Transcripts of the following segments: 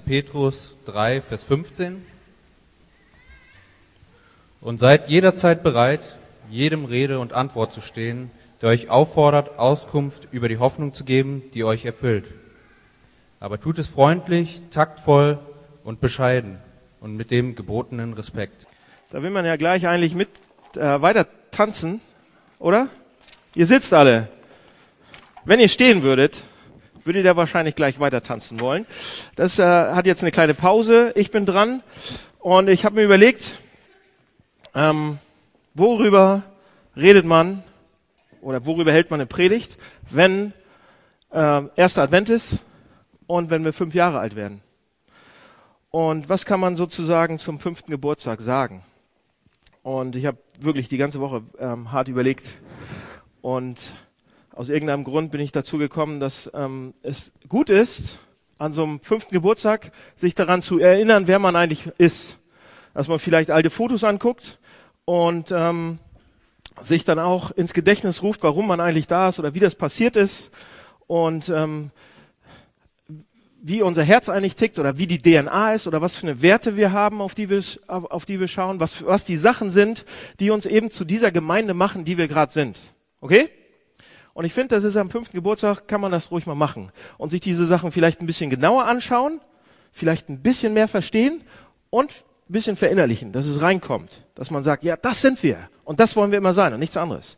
Petrus 3, Vers 15. Und seid jederzeit bereit, jedem Rede und Antwort zu stehen, der euch auffordert, Auskunft über die Hoffnung zu geben, die euch erfüllt. Aber tut es freundlich, taktvoll und bescheiden und mit dem gebotenen Respekt. Da will man ja gleich eigentlich mit äh, weiter tanzen, oder? Ihr sitzt alle. Wenn ihr stehen würdet, würdet ihr wahrscheinlich gleich weiter tanzen wollen. Das äh, hat jetzt eine kleine Pause. Ich bin dran und ich habe mir überlegt, ähm, worüber redet man oder worüber hält man eine Predigt, wenn äh, erster Advent ist und wenn wir fünf Jahre alt werden. Und was kann man sozusagen zum fünften Geburtstag sagen? Und ich habe wirklich die ganze Woche ähm, hart überlegt. Und aus irgendeinem Grund bin ich dazu gekommen, dass ähm, es gut ist, an so einem fünften Geburtstag sich daran zu erinnern, wer man eigentlich ist. Dass man vielleicht alte Fotos anguckt und ähm, sich dann auch ins Gedächtnis ruft, warum man eigentlich da ist oder wie das passiert ist. Und ähm, wie unser Herz eigentlich tickt oder wie die DNA ist oder was für eine Werte wir haben, auf die wir, auf, die wir schauen, was, was die Sachen sind, die uns eben zu dieser Gemeinde machen, die wir gerade sind. Okay? Und ich finde, das ist am fünften Geburtstag, kann man das ruhig mal machen. Und sich diese Sachen vielleicht ein bisschen genauer anschauen, vielleicht ein bisschen mehr verstehen und ein bisschen verinnerlichen, dass es reinkommt, dass man sagt, ja, das sind wir. Und das wollen wir immer sein und nichts anderes.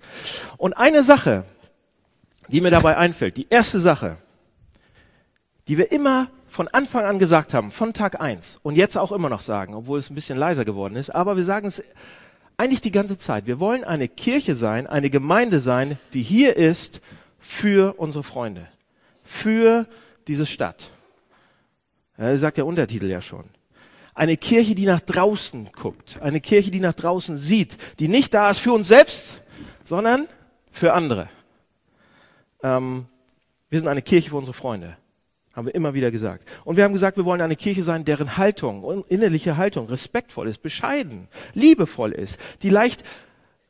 Und eine Sache, die mir dabei einfällt, die erste Sache, die wir immer von Anfang an gesagt haben, von Tag eins und jetzt auch immer noch sagen, obwohl es ein bisschen leiser geworden ist, aber wir sagen es eigentlich die ganze Zeit. Wir wollen eine Kirche sein, eine Gemeinde sein, die hier ist für unsere Freunde, für diese Stadt. Ja, sagt der Untertitel ja schon. Eine Kirche, die nach draußen guckt, eine Kirche, die nach draußen sieht, die nicht da ist für uns selbst, sondern für andere. Ähm, wir sind eine Kirche für unsere Freunde. Haben wir immer wieder gesagt. Und wir haben gesagt, wir wollen eine Kirche sein, deren Haltung, innerliche Haltung respektvoll ist, bescheiden, liebevoll ist, die leicht,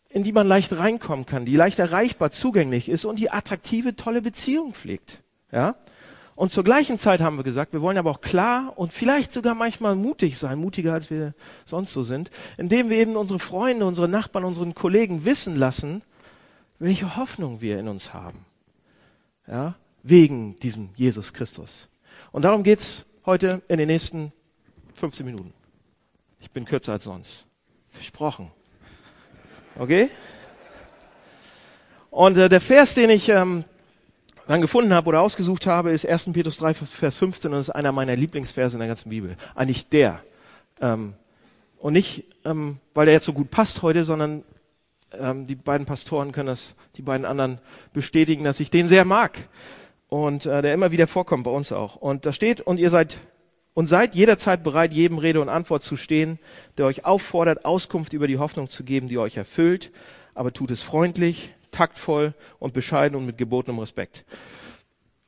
in die man leicht reinkommen kann, die leicht erreichbar, zugänglich ist und die attraktive, tolle Beziehungen pflegt. Ja? Und zur gleichen Zeit haben wir gesagt, wir wollen aber auch klar und vielleicht sogar manchmal mutig sein, mutiger als wir sonst so sind, indem wir eben unsere Freunde, unsere Nachbarn, unseren Kollegen wissen lassen, welche Hoffnung wir in uns haben. Ja? Wegen diesem Jesus Christus. Und darum geht's heute in den nächsten 15 Minuten. Ich bin kürzer als sonst. Versprochen. Okay? Und äh, der Vers, den ich ähm, dann gefunden habe oder ausgesucht habe, ist 1. Petrus 3, Vers 15 und ist einer meiner Lieblingsverse in der ganzen Bibel. Eigentlich der. Ähm, und nicht, ähm, weil der jetzt so gut passt heute, sondern ähm, die beiden Pastoren können das, die beiden anderen bestätigen, dass ich den sehr mag und äh, der immer wieder vorkommt bei uns auch. Und da steht, und ihr seid und seid jederzeit bereit, jedem Rede und Antwort zu stehen, der euch auffordert, Auskunft über die Hoffnung zu geben, die euch erfüllt, aber tut es freundlich, taktvoll und bescheiden und mit gebotenem Respekt.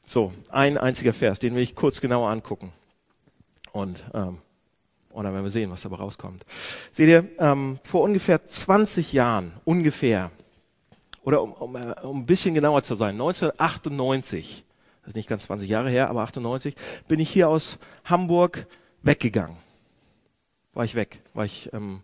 So, ein einziger Vers, den will ich kurz genauer angucken. Und, ähm, und dann werden wir sehen, was dabei rauskommt. Seht ihr, ähm, vor ungefähr 20 Jahren, ungefähr, oder um, um, äh, um ein bisschen genauer zu sein, 1998, das ist nicht ganz 20 Jahre her, aber 98, bin ich hier aus Hamburg weggegangen. War ich weg, war ich, ähm,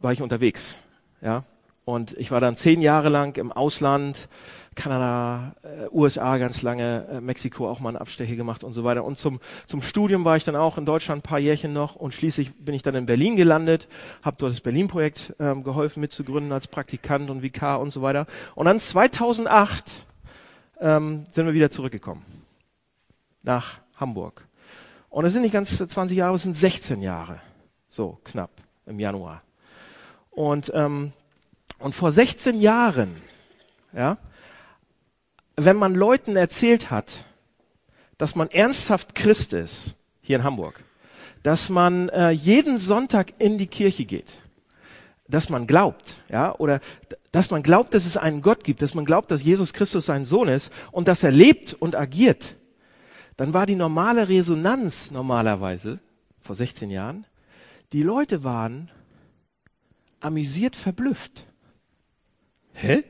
war ich unterwegs, ja. Und ich war dann zehn Jahre lang im Ausland, Kanada, äh, USA ganz lange, äh, Mexiko auch mal eine Absteche gemacht und so weiter. Und zum, zum Studium war ich dann auch in Deutschland ein paar Jährchen noch und schließlich bin ich dann in Berlin gelandet, habe dort das Berlin-Projekt ähm, geholfen mitzugründen als Praktikant und Vikar und so weiter. Und dann 2008 ähm, sind wir wieder zurückgekommen nach Hamburg. Und es sind nicht ganz 20 Jahre, es sind 16 Jahre, so knapp im Januar. Und ähm, und vor 16 Jahren, ja, wenn man Leuten erzählt hat, dass man ernsthaft Christ ist, hier in Hamburg, dass man äh, jeden Sonntag in die Kirche geht, dass man glaubt, ja, oder dass man glaubt, dass es einen Gott gibt, dass man glaubt, dass Jesus Christus sein Sohn ist und dass er lebt und agiert, dann war die normale Resonanz normalerweise vor 16 Jahren, die Leute waren amüsiert verblüfft. Hä?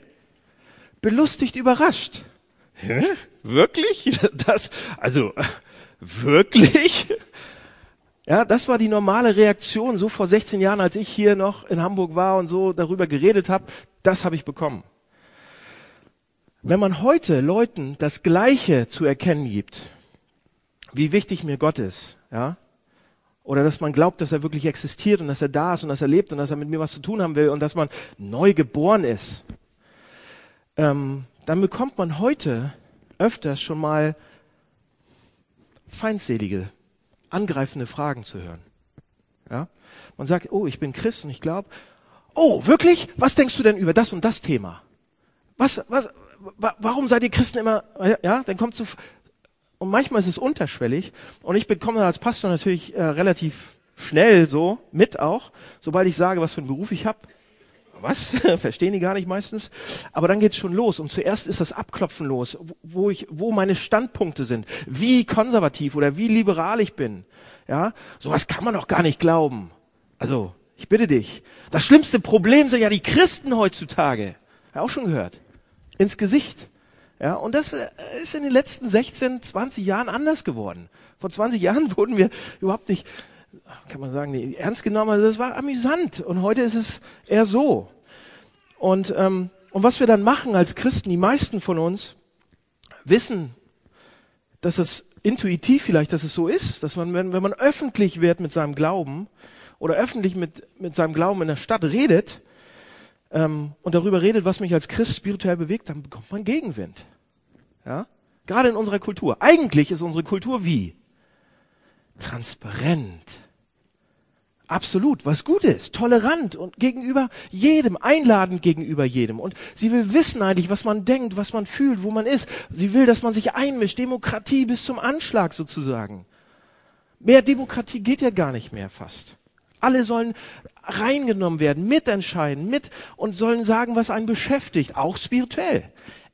Belustigt überrascht. Hä? Wirklich? Das, also, wirklich? Ja, das war die normale Reaktion, so vor 16 Jahren, als ich hier noch in Hamburg war und so darüber geredet habe. Das habe ich bekommen. Wenn man heute Leuten das Gleiche zu erkennen gibt, wie wichtig mir Gott ist, ja, oder dass man glaubt, dass er wirklich existiert und dass er da ist und dass er lebt und dass er mit mir was zu tun haben will und dass man neu geboren ist, ähm, dann bekommt man heute öfters schon mal feindselige angreifende Fragen zu hören. Ja? Man sagt, oh, ich bin Christ und ich glaube, oh, wirklich? Was denkst du denn über das und das Thema? Was, was, wa warum seid ihr Christen immer, ja, dann kommt so, und manchmal ist es unterschwellig und ich bekomme als Pastor natürlich äh, relativ schnell so mit auch, sobald ich sage, was für einen Beruf ich habe, was? Verstehen die gar nicht meistens. Aber dann geht's schon los. Und zuerst ist das Abklopfen los, wo ich, wo meine Standpunkte sind, wie konservativ oder wie liberal ich bin. Ja, sowas kann man doch gar nicht glauben. Also, ich bitte dich. Das schlimmste Problem sind ja die Christen heutzutage. Ja, auch schon gehört. Ins Gesicht. Ja, und das äh, ist in den letzten 16, 20 Jahren anders geworden. Vor 20 Jahren wurden wir überhaupt nicht kann man sagen, nee, ernst genommen, also das war amüsant. Und heute ist es eher so. Und, ähm, und was wir dann machen als Christen, die meisten von uns wissen, dass es intuitiv vielleicht, dass es so ist, dass man, wenn, wenn man öffentlich wird mit seinem Glauben oder öffentlich mit, mit seinem Glauben in der Stadt redet ähm, und darüber redet, was mich als Christ spirituell bewegt, dann bekommt man Gegenwind. Ja? Gerade in unserer Kultur. Eigentlich ist unsere Kultur wie? transparent. Absolut, was gut ist, tolerant und gegenüber jedem, einladend gegenüber jedem. Und sie will wissen eigentlich, was man denkt, was man fühlt, wo man ist. Sie will, dass man sich einmischt, Demokratie bis zum Anschlag sozusagen. Mehr Demokratie geht ja gar nicht mehr fast. Alle sollen reingenommen werden, mitentscheiden, mit und sollen sagen, was einen beschäftigt, auch spirituell.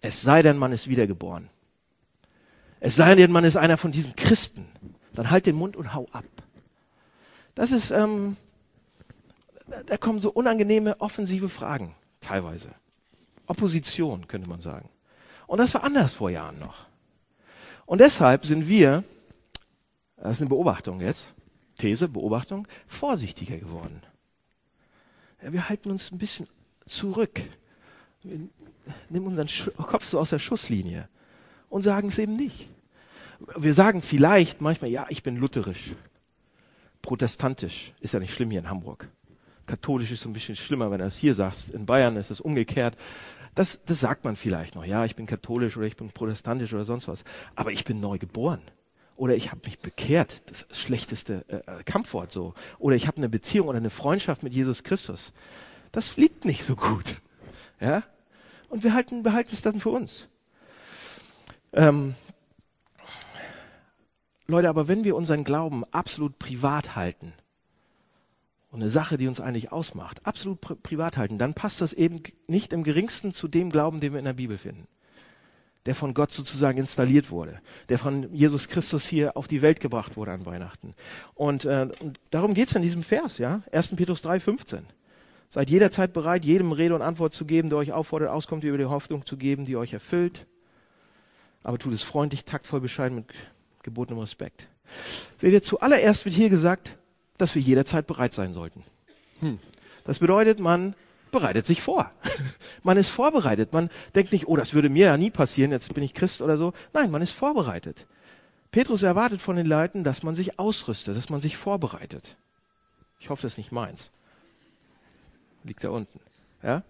Es sei denn, man ist wiedergeboren. Es sei denn, man ist einer von diesen Christen dann halt den Mund und hau ab. Das ist, ähm, da kommen so unangenehme offensive Fragen teilweise. Opposition könnte man sagen. Und das war anders vor Jahren noch. Und deshalb sind wir, das ist eine Beobachtung jetzt, These, Beobachtung, vorsichtiger geworden. Ja, wir halten uns ein bisschen zurück. Wir nehmen unseren Kopf so aus der Schusslinie und sagen es eben nicht wir sagen vielleicht manchmal, ja, ich bin lutherisch. Protestantisch ist ja nicht schlimm hier in Hamburg. Katholisch ist so ein bisschen schlimmer, wenn du das hier sagst. In Bayern ist es umgekehrt. Das, das sagt man vielleicht noch. Ja, ich bin katholisch oder ich bin protestantisch oder sonst was. Aber ich bin neu geboren. Oder ich habe mich bekehrt. Das schlechteste äh, äh, Kampfwort so. Oder ich habe eine Beziehung oder eine Freundschaft mit Jesus Christus. Das fliegt nicht so gut. Ja? Und wir halten, behalten es dann für uns. Ähm, Leute, aber wenn wir unseren Glauben absolut privat halten und eine Sache, die uns eigentlich ausmacht, absolut pri privat halten, dann passt das eben nicht im geringsten zu dem Glauben, den wir in der Bibel finden. Der von Gott sozusagen installiert wurde, der von Jesus Christus hier auf die Welt gebracht wurde an Weihnachten. Und, äh, und darum geht's in diesem Vers, ja? 1. Petrus 3, 15. Seid jederzeit bereit, jedem Rede und Antwort zu geben, der euch auffordert, auskommt, über die Hoffnung zu geben, die euch erfüllt. Aber tut es freundlich, taktvoll, bescheiden, mit gebotenem Respekt. Seht ihr, zuallererst wird hier gesagt, dass wir jederzeit bereit sein sollten. Hm. Das bedeutet, man bereitet sich vor. man ist vorbereitet. Man denkt nicht, oh, das würde mir ja nie passieren, jetzt bin ich Christ oder so. Nein, man ist vorbereitet. Petrus erwartet von den Leuten, dass man sich ausrüstet, dass man sich vorbereitet. Ich hoffe, das ist nicht meins. Liegt da unten. Ja?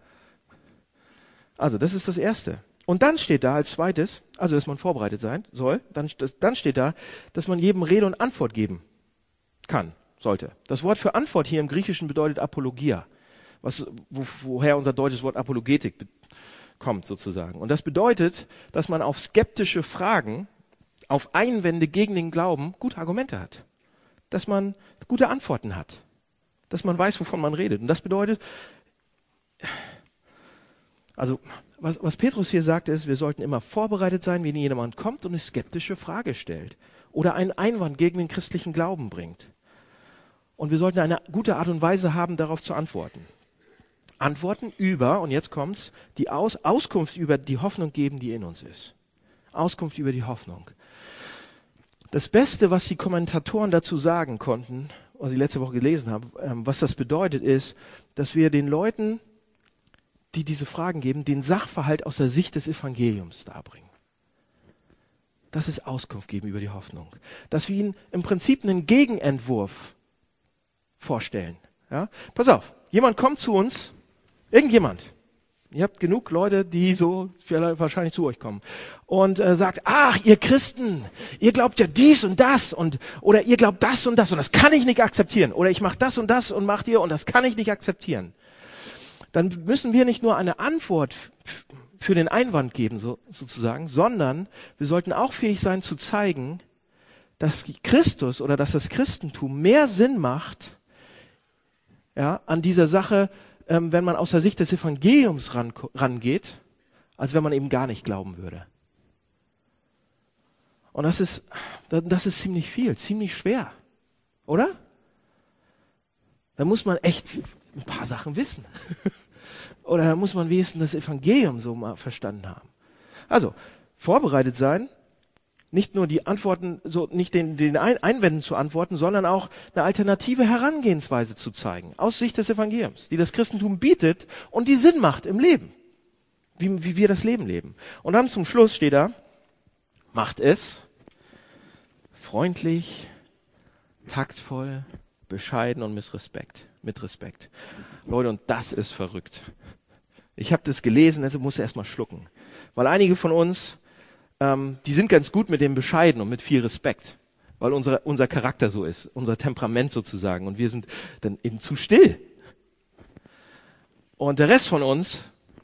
Also, das ist das Erste. Und dann steht da als zweites, also dass man vorbereitet sein soll, dann, dann steht da, dass man jedem Rede und Antwort geben kann, sollte. Das Wort für Antwort hier im Griechischen bedeutet Apologia, was, wo, woher unser deutsches Wort Apologetik kommt sozusagen. Und das bedeutet, dass man auf skeptische Fragen, auf Einwände gegen den Glauben gute Argumente hat. Dass man gute Antworten hat. Dass man weiß, wovon man redet. Und das bedeutet, also was, was Petrus hier sagt, ist, wir sollten immer vorbereitet sein, wenn jemand kommt und eine skeptische Frage stellt oder einen Einwand gegen den christlichen Glauben bringt. Und wir sollten eine gute Art und Weise haben, darauf zu antworten. Antworten über, und jetzt kommt's, die Aus, Auskunft über die Hoffnung geben, die in uns ist. Auskunft über die Hoffnung. Das Beste, was die Kommentatoren dazu sagen konnten, was ich letzte Woche gelesen habe, ähm, was das bedeutet, ist, dass wir den Leuten, die diese Fragen geben, den Sachverhalt aus der Sicht des Evangeliums darbringen. Das ist Auskunft geben über die Hoffnung. Dass wir ihnen im Prinzip einen Gegenentwurf vorstellen. Ja? Pass auf, jemand kommt zu uns, irgendjemand, Ihr habt genug Leute, die so wahrscheinlich zu euch kommen und äh, sagt, ach, ihr Christen, ihr glaubt ja dies und das und oder ihr glaubt das und das und das kann ich nicht akzeptieren oder ich mache das und das und macht ihr und das kann ich nicht akzeptieren. Dann müssen wir nicht nur eine Antwort für den Einwand geben, so, sozusagen, sondern wir sollten auch fähig sein zu zeigen, dass Christus oder dass das Christentum mehr Sinn macht, ja, an dieser Sache ähm, wenn man aus der Sicht des Evangeliums ran, rangeht, als wenn man eben gar nicht glauben würde. Und das ist, das ist ziemlich viel, ziemlich schwer, oder? Da muss man echt ein paar Sachen wissen. oder muss man wenigstens das Evangelium so mal verstanden haben. Also, vorbereitet sein nicht nur die Antworten, so nicht den, den Einwänden zu antworten, sondern auch eine alternative Herangehensweise zu zeigen, aus Sicht des Evangeliums, die das Christentum bietet und die Sinn macht im Leben, wie, wie wir das Leben leben. Und dann zum Schluss steht da, macht es freundlich, taktvoll, bescheiden und mit Respekt. Mit Respekt. Leute, und das ist verrückt. Ich habe das gelesen, also muss erst mal schlucken. Weil einige von uns ähm, die sind ganz gut mit dem Bescheiden und mit viel Respekt, weil unser, unser Charakter so ist, unser Temperament sozusagen. Und wir sind dann eben zu still. Und der Rest von uns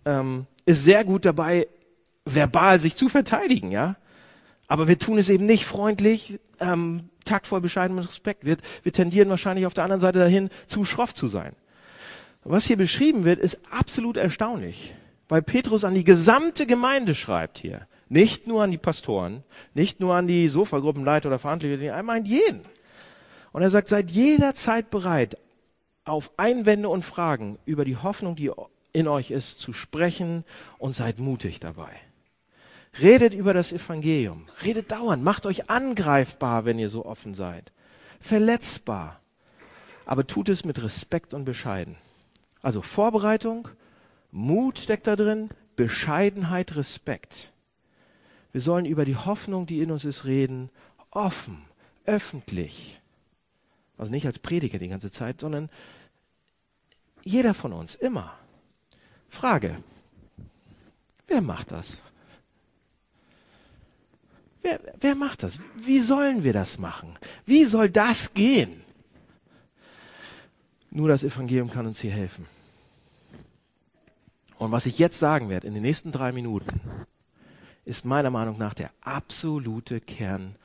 ähm, ist sehr gut dabei, verbal sich zu verteidigen, ja. Aber wir tun es eben nicht freundlich, ähm, taktvoll, bescheiden mit Respekt. Wir, wir tendieren wahrscheinlich auf der anderen Seite dahin, zu schroff zu sein. Was hier beschrieben wird, ist absolut erstaunlich, weil Petrus an die gesamte Gemeinde schreibt hier. Nicht nur an die Pastoren, nicht nur an die Sofagruppenleiter oder Verantwortlichen, er meint jeden. Und er sagt, seid jederzeit bereit, auf Einwände und Fragen über die Hoffnung, die in euch ist, zu sprechen und seid mutig dabei. Redet über das Evangelium. Redet dauernd. Macht euch angreifbar, wenn ihr so offen seid. Verletzbar. Aber tut es mit Respekt und Bescheiden. Also Vorbereitung, Mut steckt da drin, Bescheidenheit, Respekt. Wir sollen über die Hoffnung, die in uns ist, reden, offen, öffentlich. Also nicht als Prediger die ganze Zeit, sondern jeder von uns, immer. Frage, wer macht das? Wer, wer macht das? Wie sollen wir das machen? Wie soll das gehen? Nur das Evangelium kann uns hier helfen. Und was ich jetzt sagen werde, in den nächsten drei Minuten, ist meiner Meinung nach der absolute Kern,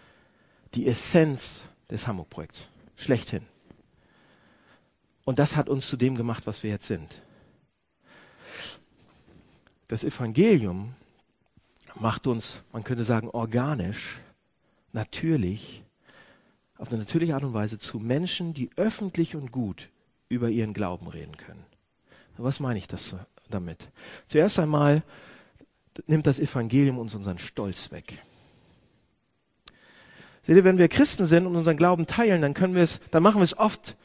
die Essenz des Hamburg-Projekts. Schlechthin. Und das hat uns zu dem gemacht, was wir jetzt sind. Das Evangelium macht uns, man könnte sagen, organisch, natürlich, auf eine natürliche Art und Weise zu Menschen, die öffentlich und gut über ihren Glauben reden können. Was meine ich das damit? Zuerst einmal nimmt das Evangelium uns unseren Stolz weg. Seht ihr, wenn wir Christen sind und unseren Glauben teilen, dann können wir es, dann machen wir es oft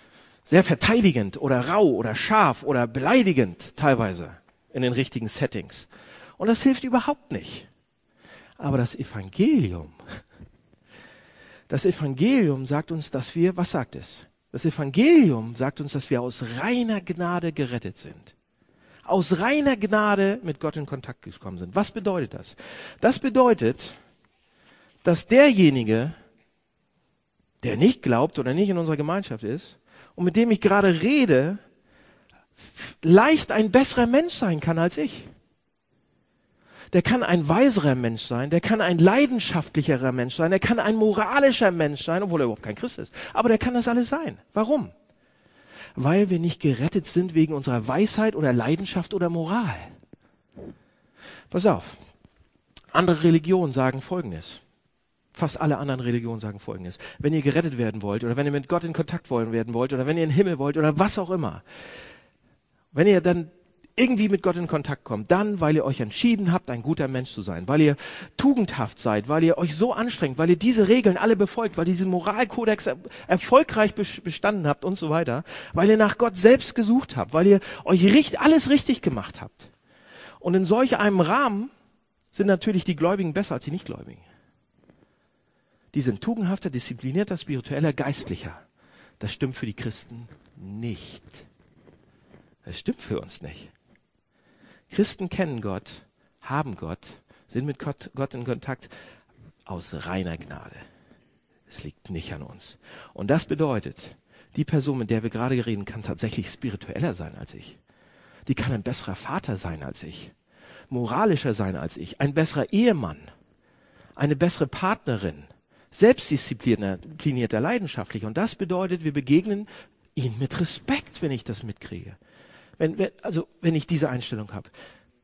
sehr verteidigend oder rau oder scharf oder beleidigend teilweise in den richtigen Settings. Und das hilft überhaupt nicht. Aber das Evangelium, das Evangelium sagt uns, dass wir, was sagt es? Das Evangelium sagt uns, dass wir aus reiner Gnade gerettet sind aus reiner Gnade mit Gott in Kontakt gekommen sind. Was bedeutet das? Das bedeutet, dass derjenige, der nicht glaubt oder nicht in unserer Gemeinschaft ist und mit dem ich gerade rede, leicht ein besserer Mensch sein kann als ich. Der kann ein weiserer Mensch sein, der kann ein leidenschaftlicherer Mensch sein, der kann ein moralischer Mensch sein, obwohl er überhaupt kein Christ ist. Aber der kann das alles sein. Warum? weil wir nicht gerettet sind wegen unserer Weisheit oder Leidenschaft oder Moral. Pass auf. Andere Religionen sagen Folgendes. Fast alle anderen Religionen sagen Folgendes. Wenn ihr gerettet werden wollt oder wenn ihr mit Gott in Kontakt wollen werden wollt oder wenn ihr in den Himmel wollt oder was auch immer. Wenn ihr dann irgendwie mit Gott in Kontakt kommt, dann, weil ihr euch entschieden habt, ein guter Mensch zu sein, weil ihr tugendhaft seid, weil ihr euch so anstrengt, weil ihr diese Regeln alle befolgt, weil ihr diesen Moralkodex er erfolgreich bestanden habt und so weiter, weil ihr nach Gott selbst gesucht habt, weil ihr euch richt, alles richtig gemacht habt. Und in solch einem Rahmen sind natürlich die Gläubigen besser als die Nichtgläubigen. Die sind tugendhafter, disziplinierter, spiritueller, geistlicher. Das stimmt für die Christen nicht. Das stimmt für uns nicht. Christen kennen Gott, haben Gott, sind mit Gott, Gott in Kontakt aus reiner Gnade. Es liegt nicht an uns. Und das bedeutet, die Person, mit der wir gerade reden, kann tatsächlich spiritueller sein als ich. Die kann ein besserer Vater sein als ich, moralischer sein als ich, ein besserer Ehemann, eine bessere Partnerin, selbstdisziplinierter, leidenschaftlicher. Und das bedeutet, wir begegnen ihnen mit Respekt, wenn ich das mitkriege. Wenn, wenn, also, wenn ich diese Einstellung habe.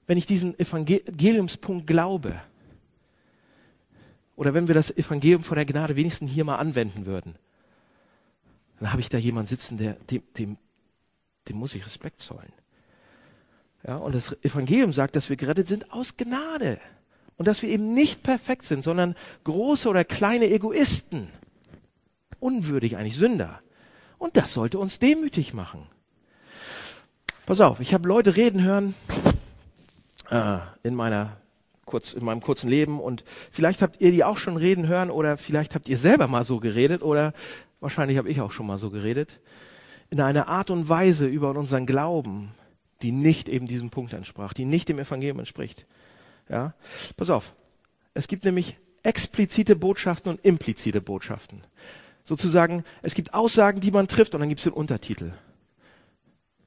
Wenn ich diesen Evangeliumspunkt glaube. Oder wenn wir das Evangelium von der Gnade wenigstens hier mal anwenden würden. Dann habe ich da jemanden sitzen, der, dem, dem, dem muss ich Respekt zollen. Ja, und das Evangelium sagt, dass wir gerettet sind aus Gnade. Und dass wir eben nicht perfekt sind, sondern große oder kleine Egoisten. Unwürdig eigentlich, Sünder. Und das sollte uns demütig machen. Pass auf, ich habe Leute reden hören äh, in meiner kurz in meinem kurzen Leben und vielleicht habt ihr die auch schon reden hören oder vielleicht habt ihr selber mal so geredet oder wahrscheinlich habe ich auch schon mal so geredet in einer Art und Weise über unseren Glauben, die nicht eben diesem Punkt entsprach, die nicht dem Evangelium entspricht. Ja, pass auf. Es gibt nämlich explizite Botschaften und implizite Botschaften. Sozusagen, es gibt Aussagen, die man trifft und dann gibt es den Untertitel.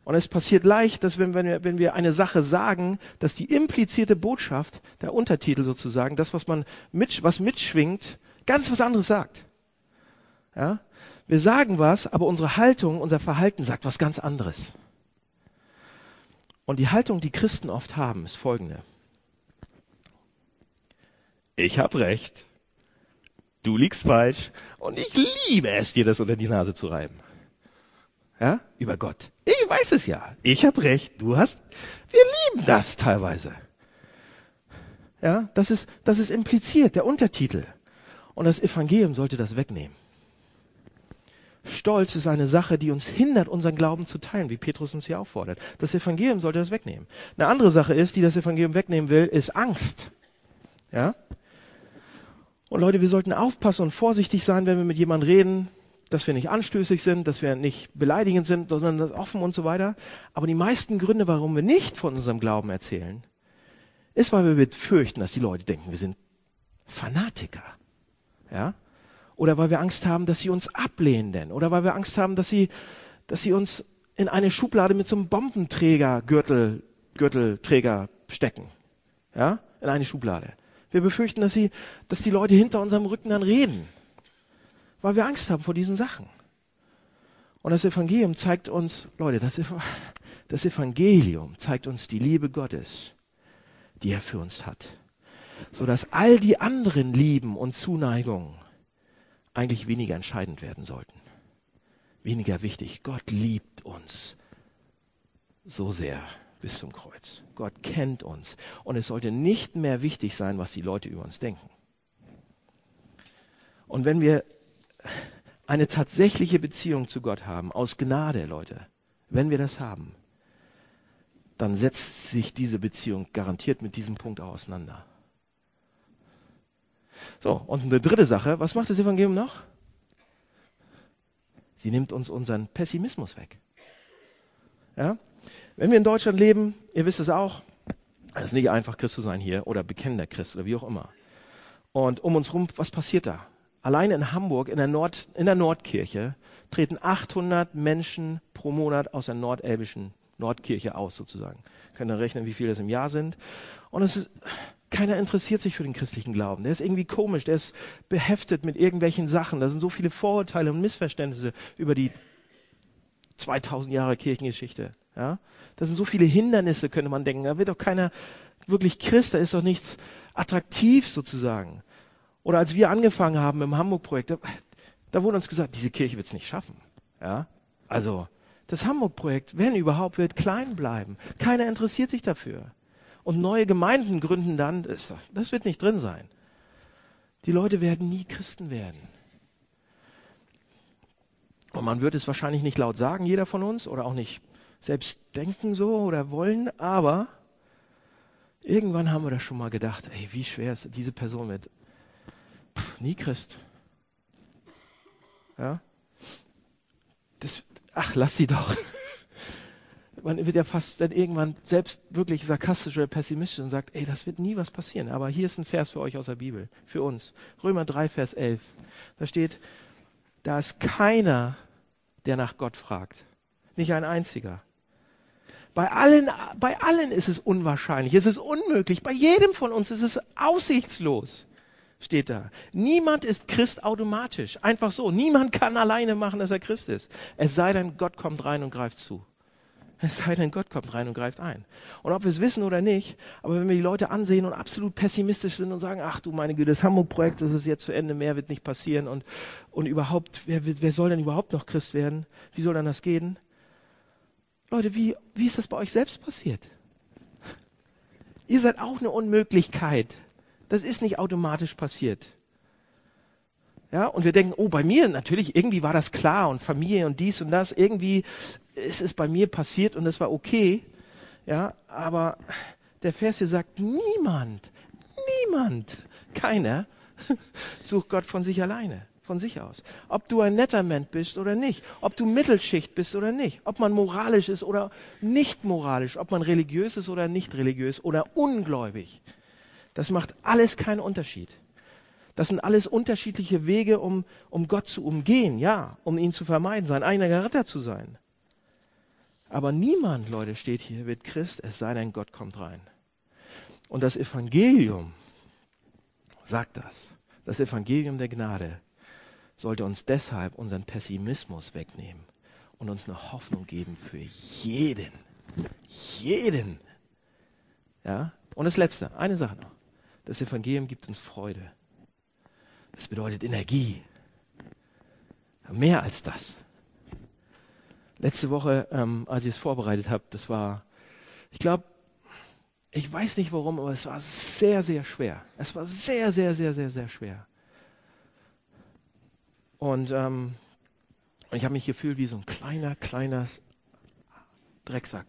Und es passiert leicht, dass wenn, wenn, wir, wenn wir eine Sache sagen, dass die implizierte Botschaft, der Untertitel sozusagen, das, was man mit, was mitschwingt, ganz was anderes sagt. Ja? Wir sagen was, aber unsere Haltung, unser Verhalten sagt was ganz anderes. Und die Haltung, die Christen oft haben, ist folgende ich habe recht, du liegst falsch und ich liebe es, dir das unter die Nase zu reiben. Ja, über Gott. Ich weiß es ja. Ich habe recht, du hast. Wir lieben das teilweise. Ja, das ist, das ist impliziert, der Untertitel. Und das Evangelium sollte das wegnehmen. Stolz ist eine Sache, die uns hindert, unseren Glauben zu teilen, wie Petrus uns hier auffordert. Das Evangelium sollte das wegnehmen. Eine andere Sache ist, die das Evangelium wegnehmen will, ist Angst. Ja? Und Leute, wir sollten aufpassen und vorsichtig sein, wenn wir mit jemandem reden, dass wir nicht anstößig sind, dass wir nicht beleidigend sind, sondern das offen und so weiter. Aber die meisten Gründe, warum wir nicht von unserem Glauben erzählen, ist, weil wir befürchten, dass die Leute denken, wir sind Fanatiker. Ja? Oder weil wir Angst haben, dass sie uns ablehnen, denn. oder weil wir Angst haben, dass sie, dass sie uns in eine Schublade mit so einem Bombenträger, Gürtel, Gürtelträger stecken. Ja? In eine Schublade. Wir befürchten, dass, sie, dass die Leute hinter unserem Rücken dann reden, weil wir Angst haben vor diesen Sachen. Und das Evangelium zeigt uns, Leute, das, Evangelium zeigt uns die Liebe Gottes, die er für uns hat, sodass all die anderen Lieben und Zuneigungen eigentlich weniger entscheidend werden sollten, weniger wichtig. Gott liebt uns so sehr bis zum Kreuz. Gott kennt uns. Und es sollte nicht mehr wichtig sein, was die Leute über uns denken. Und wenn wir eine tatsächliche Beziehung zu Gott haben, aus Gnade, Leute, wenn wir das haben, dann setzt sich diese Beziehung garantiert mit diesem Punkt auseinander. So, und eine dritte Sache, was macht das Evangelium noch? Sie nimmt uns unseren Pessimismus weg. Ja? Wenn wir in Deutschland leben, ihr wisst es auch, es ist nicht einfach, Christ zu sein hier oder bekennender Christ oder wie auch immer. Und um uns rum, was passiert da? Allein in Hamburg, in der, Nord, in der Nordkirche, treten 800 Menschen pro Monat aus der nordelbischen Nordkirche aus, sozusagen. Können rechnen, wie viele das im Jahr sind. Und es ist, keiner interessiert sich für den christlichen Glauben. Der ist irgendwie komisch, der ist beheftet mit irgendwelchen Sachen. Da sind so viele Vorurteile und Missverständnisse über die 2000 Jahre Kirchengeschichte. Ja? Das sind so viele Hindernisse, könnte man denken. Da wird doch keiner wirklich Christ, da ist doch nichts attraktiv sozusagen. Oder als wir angefangen haben im Hamburg-Projekt, da, da, wurde uns gesagt, diese Kirche wird es nicht schaffen. Ja? Also, Das Hamburg-Projekt, wenn überhaupt, wird klein bleiben. Keiner interessiert sich dafür. Und neue Gemeinden gründen dann, das, das wird nicht drin sein. Die Leute werden nie Christen werden. Und man wird es wahrscheinlich nicht laut sagen, jeder von uns, oder auch nicht selbst denken so oder wollen, aber irgendwann haben wir das schon mal gedacht, ey, wie schwer ist diese Person wird. Nie Christ. Ja? Das, ach, lass sie doch. Man wird ja fast dann irgendwann selbst wirklich sarkastisch oder pessimistisch und sagt, ey, das wird nie was passieren. Aber hier ist ein Vers für euch aus der Bibel, für uns. Römer 3, Vers 11. Da steht, da ist keiner, der nach Gott fragt. Nicht ein einziger. Bei allen, bei allen ist es unwahrscheinlich, es ist unmöglich. Bei jedem von uns ist es aussichtslos, steht da. Niemand ist Christ automatisch. Einfach so. Niemand kann alleine machen, dass er Christ ist. Es sei denn, Gott kommt rein und greift zu. Es sei denn, Gott kommt rein und greift ein. Und ob wir es wissen oder nicht, aber wenn wir die Leute ansehen und absolut pessimistisch sind und sagen, ach du meine Güte, das Hamburg-Projekt, das ist jetzt zu Ende, mehr wird nicht passieren und, und überhaupt, wer, wer soll denn überhaupt noch Christ werden? Wie soll dann das gehen? Leute, wie, wie ist das bei euch selbst passiert? Ihr seid auch eine Unmöglichkeit. Das ist nicht automatisch passiert. Ja, und wir denken, oh, bei mir natürlich, irgendwie war das klar und Familie und dies und das, irgendwie ist es bei mir passiert und es war okay. Ja, aber der Vers hier sagt, niemand, niemand, keiner sucht Gott von sich alleine von sich aus. Ob du ein netter Mensch bist oder nicht, ob du Mittelschicht bist oder nicht, ob man moralisch ist oder nicht moralisch, ob man religiös ist oder nicht religiös oder ungläubig. Das macht alles keinen Unterschied. Das sind alles unterschiedliche Wege, um, um Gott zu umgehen, ja, um ihn zu vermeiden, sein eigener Retter zu sein. Aber niemand, Leute, steht hier, wird Christ, es sei denn, Gott kommt rein. Und das Evangelium sagt das. Das Evangelium der Gnade sollte uns deshalb unseren Pessimismus wegnehmen und uns eine Hoffnung geben für jeden. Jeden. Ja? Und das Letzte, eine Sache noch. Das Evangelium gibt uns Freude. Das bedeutet Energie. Mehr als das. Letzte Woche, ähm, als ich es vorbereitet habe, das war, ich glaube, ich weiß nicht warum, aber es war sehr, sehr schwer. Es war sehr, sehr, sehr, sehr, sehr schwer. Und ähm, ich habe mich gefühlt wie so ein kleiner, kleiner Drecksack.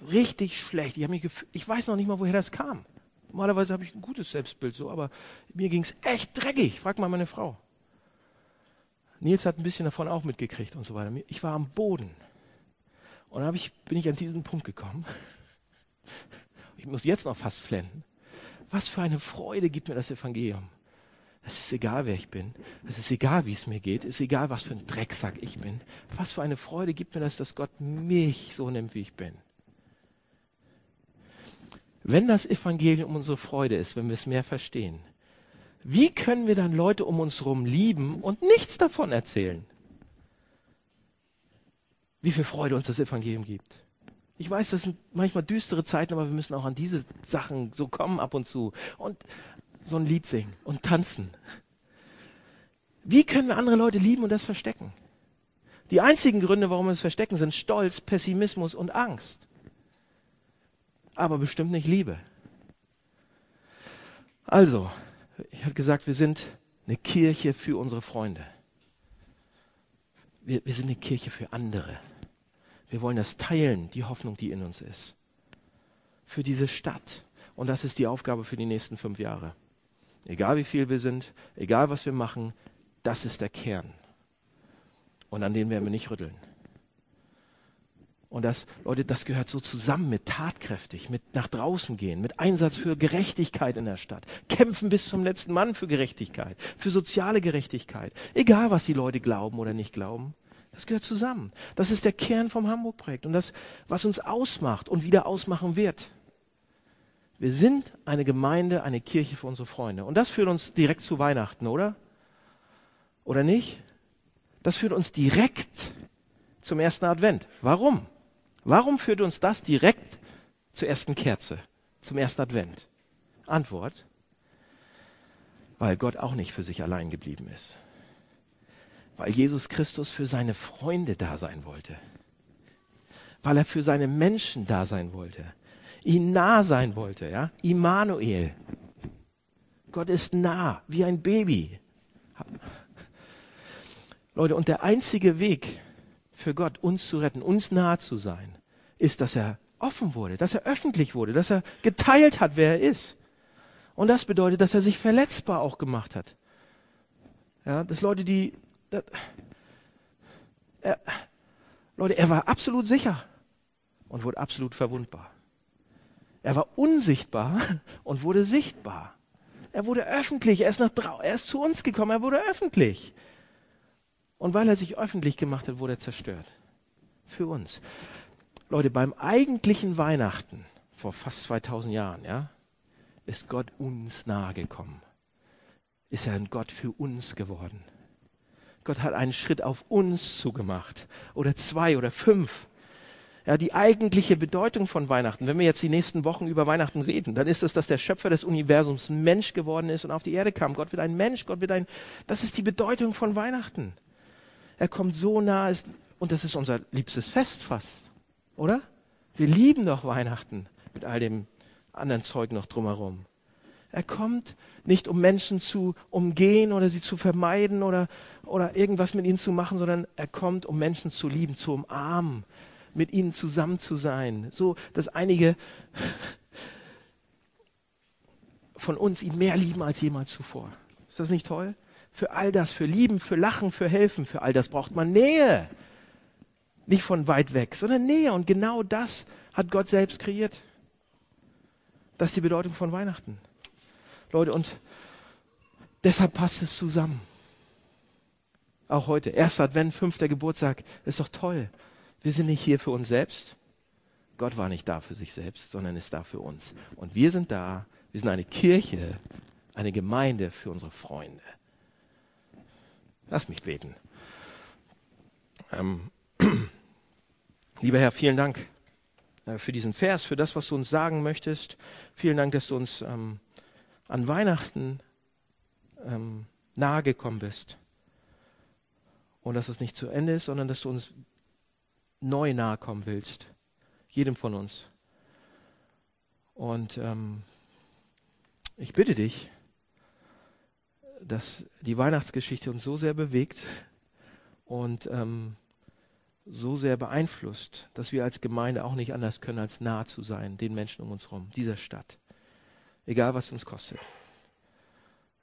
So richtig schlecht. Ich, mich ich weiß noch nicht mal, woher das kam. Normalerweise habe ich ein gutes Selbstbild so, aber mir ging es echt dreckig. Frag mal meine Frau. Nils hat ein bisschen davon auch mitgekriegt und so weiter. Ich war am Boden. Und dann ich, bin ich an diesen Punkt gekommen. Ich muss jetzt noch fast flennen. Was für eine Freude gibt mir das Evangelium. Es ist egal, wer ich bin. Es ist egal, wie es mir geht. Es ist egal, was für ein Drecksack ich bin. Was für eine Freude gibt mir das, dass Gott mich so nimmt, wie ich bin. Wenn das Evangelium unsere Freude ist, wenn wir es mehr verstehen, wie können wir dann Leute um uns herum lieben und nichts davon erzählen? Wie viel Freude uns das Evangelium gibt. Ich weiß, das sind manchmal düstere Zeiten, aber wir müssen auch an diese Sachen so kommen ab und zu. Und so ein Lied singen und tanzen. Wie können wir andere Leute lieben und das verstecken? Die einzigen Gründe, warum wir es verstecken, sind Stolz, Pessimismus und Angst. Aber bestimmt nicht Liebe. Also, ich habe gesagt, wir sind eine Kirche für unsere Freunde. Wir, wir sind eine Kirche für andere. Wir wollen das teilen, die Hoffnung, die in uns ist. Für diese Stadt. Und das ist die Aufgabe für die nächsten fünf Jahre. Egal wie viel wir sind, egal was wir machen, das ist der Kern. Und an den werden wir nicht rütteln. Und das, Leute, das gehört so zusammen mit tatkräftig, mit nach draußen gehen, mit Einsatz für Gerechtigkeit in der Stadt. Kämpfen bis zum letzten Mann für Gerechtigkeit, für soziale Gerechtigkeit. Egal, was die Leute glauben oder nicht glauben. Das gehört zusammen. Das ist der Kern vom Hamburg-Projekt und das, was uns ausmacht und wieder ausmachen wird. Wir sind eine Gemeinde, eine Kirche für unsere Freunde. Und das führt uns direkt zu Weihnachten, oder? Oder nicht? Das führt uns direkt zum ersten Advent. Warum? Warum führt uns das direkt zur ersten Kerze, zum ersten Advent? Antwort, weil Gott auch nicht für sich allein geblieben ist. Weil Jesus Christus für seine Freunde da sein wollte. weil er für seine Menschen da sein wollte, ihnen nah sein wollte, ja? Immanuel. Gott ist nah, wie ein Baby. Leute, und der einzige Weg für Gott, uns zu retten, uns nah zu sein, ist, dass er offen wurde, dass er öffentlich wurde, dass er geteilt hat, wer er ist. Und das bedeutet, dass er sich verletzbar auch gemacht hat. Ja, dass Leute, die, das, er, Leute, er war absolut sicher und wurde absolut verwundbar. Er war unsichtbar und wurde sichtbar. Er wurde öffentlich, er ist, nach, er ist zu uns gekommen, er wurde öffentlich. Und weil er sich öffentlich gemacht hat, wurde er zerstört. Für uns. Leute, beim eigentlichen Weihnachten vor fast 2000 Jahren, ja, ist Gott uns nahe gekommen. Ist er ein Gott für uns geworden. Gott hat einen Schritt auf uns zugemacht. Oder zwei oder fünf. Ja, die eigentliche Bedeutung von Weihnachten, wenn wir jetzt die nächsten Wochen über Weihnachten reden, dann ist es, dass der Schöpfer des Universums Mensch geworden ist und auf die Erde kam. Gott wird ein Mensch, Gott wird ein, das ist die Bedeutung von Weihnachten. Er kommt so nah, und das ist unser liebstes Fest fast, oder? Wir lieben doch Weihnachten mit all dem anderen Zeug noch drumherum. Er kommt nicht, um Menschen zu umgehen oder sie zu vermeiden oder, oder irgendwas mit ihnen zu machen, sondern er kommt, um Menschen zu lieben, zu umarmen, mit ihnen zusammen zu sein. So, dass einige von uns ihn mehr lieben als jemals zuvor. Ist das nicht toll? Für all das, für Lieben, für Lachen, für Helfen, für all das braucht man Nähe. Nicht von weit weg, sondern Nähe. Und genau das hat Gott selbst kreiert. Das ist die Bedeutung von Weihnachten. Leute, und deshalb passt es zusammen. Auch heute. Erster Advent, fünfter Geburtstag. Ist doch toll. Wir sind nicht hier für uns selbst. Gott war nicht da für sich selbst, sondern ist da für uns. Und wir sind da. Wir sind eine Kirche, eine Gemeinde für unsere Freunde. Lass mich beten. Ähm, lieber Herr, vielen Dank äh, für diesen Vers, für das, was du uns sagen möchtest. Vielen Dank, dass du uns ähm, an Weihnachten ähm, nahe gekommen bist. Und dass es nicht zu Ende ist, sondern dass du uns neu nahe kommen willst. Jedem von uns. Und ähm, ich bitte dich, dass die Weihnachtsgeschichte uns so sehr bewegt und ähm, so sehr beeinflusst, dass wir als Gemeinde auch nicht anders können, als nah zu sein, den Menschen um uns herum, dieser Stadt. Egal, was uns kostet.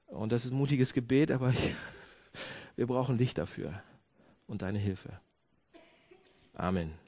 Und das ist ein mutiges Gebet, aber ich, wir brauchen dich dafür und deine Hilfe. Amen.